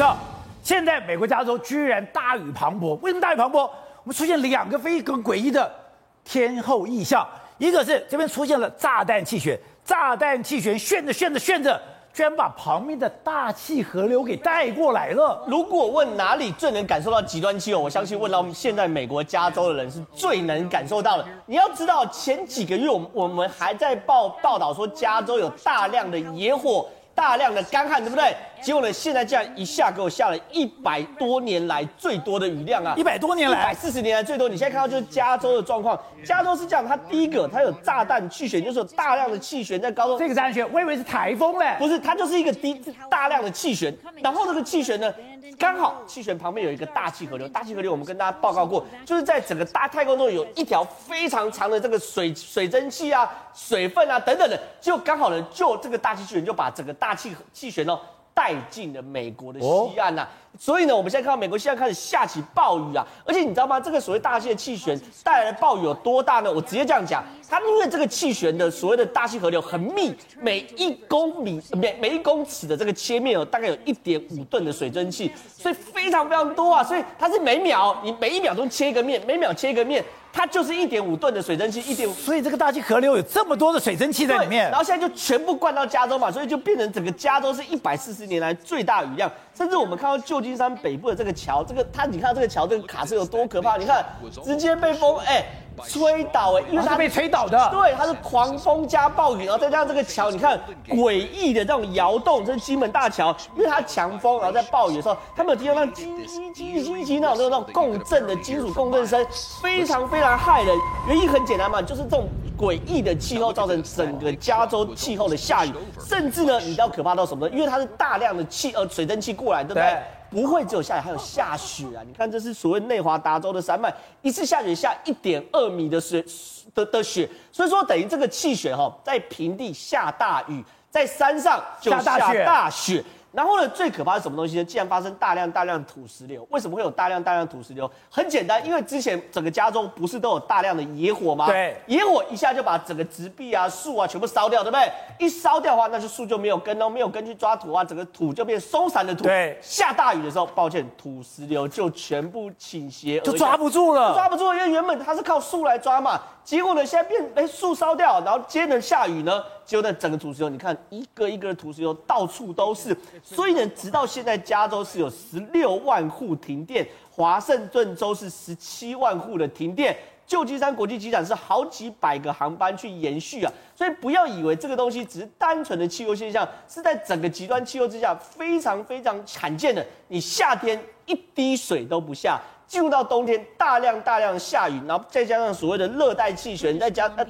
照。现在美国加州居然大雨磅礴，为什么大雨磅礴？我们出现两个非常诡异的天候异象，一个是这边出现了炸弹气旋，炸弹气旋旋着旋着旋着，居然把旁边的大气河流给带过来了。如果问哪里最能感受到极端气候，我相信问到现在美国加州的人是最能感受到的。你要知道，前几个月我们我们还在报报道说加州有大量的野火。大量的干旱，对不对？结果呢，现在这样一下给我下了一百多年来最多的雨量啊！一百多年来，一百四十年来最多。你现在看到就是加州的状况，加州是这样，它第一个它有炸弹气旋，就是有大量的气旋在高中。这个炸弹气旋，我以为是台风嘞，不是，它就是一个低大量的气旋。然后这个气旋呢，刚好气旋旁边有一个大气河流，大气河流我们跟大家报告过，就是在整个大太空中有一条非常长的这个水水蒸气啊、水分啊等等的，就刚好呢，就这个大气旋就把整个大气气旋哦带进了美国的西岸呐、啊。所以呢，我们现在看到美国现在开始下起暴雨啊，而且你知道吗？这个所谓大气的气旋带来的暴雨有多大呢？我直接这样讲，它因为这个气旋的所谓的大气河流很密，每一公里每每一公尺的这个切面哦，大概有一点五吨的水蒸气，所以非常非常多啊。所以它是每秒你每一秒钟切一个面，每秒切一个面，它就是一点五吨的水蒸气，一点五。所以这个大气河流有这么多的水蒸气在里面，然后现在就全部灌到加州嘛，所以就变成整个加州是一百四十年来最大雨量。甚至我们看到旧金山北部的这个桥，这个它，你看到这个桥，这个卡车有多可怕？你看，直接被封哎、欸、吹倒哎、欸，因为它是被吹倒的。对，它是狂风加暴雨，然后再加上这个桥，你看诡异的这种摇动，这是金门大桥，因为它强风，然后在暴雨的时候，他们有听到那叽叽叽叽叽那种那种共振的金属共振声，非常非常害人。原因很简单嘛，就是这种诡异的气候造成整个加州气候的下雨，甚至呢，你知道可怕到什么呢？因为它是大量的气呃水蒸气过来。对不对？不会只有下雨，还有下雪啊！你看，这是所谓内华达州的山脉，一次下雪下一点二米的雪的的雪，所以说等于这个气旋哈，在平地下大雨，在山上就下大雪。然后呢，最可怕是什么东西呢？既然发生大量大量土石流，为什么会有大量大量土石流？很简单，因为之前整个加州不是都有大量的野火吗？对，野火一下就把整个植壁啊、树啊全部烧掉，对不对？一烧掉的话，那就树就没有根哦，没有根去抓土啊，整个土就变松散的土。对，下大雨的时候，抱歉，土石流就全部倾斜，就抓不住了，抓不住了，因为原本它是靠树来抓嘛。结果呢，现在变哎，树烧掉，然后接着下雨呢，结果呢，整个土石流，你看一个一个的土石流到处都是，所以呢，直到现在加州是有十六万户停电，华盛顿州是十七万户的停电，旧金山国际机场是好几百个航班去延续啊，所以不要以为这个东西只是单纯的气候现象，是在整个极端气候之下非常非常罕见的，你夏天一滴水都不下。进入到冬天，大量大量下雨，然后再加上所谓的热带气旋，再加呃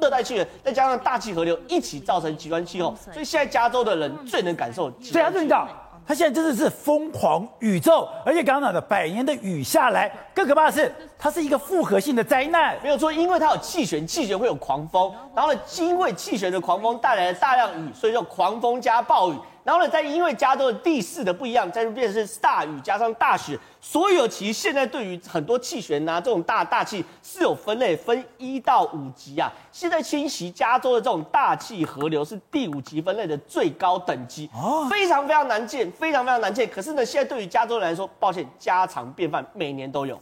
热带气旋，再加上大气河流一起造成极端气候，所以现在加州的人最能感受。对啊，队长，他现在真的是疯狂宇宙，而且刚刚讲的百年的雨下来，更可怕的是，它是一个复合性的灾难。没有错，因为它有气旋，气旋会有狂风，然后呢，因为气旋的狂风带来了大量雨，所以叫狂风加暴雨。然后呢，再因为加州的地势的不一样，再就变成是大雨加上大雪，所有其实现在对于很多气旋呐、啊，这种大大气是有分类，分一到五级啊。现在侵袭加州的这种大气河流是第五级分类的最高等级，非常非常难见，非常非常难见。可是呢，现在对于加州人来说，抱歉，家常便饭，每年都有。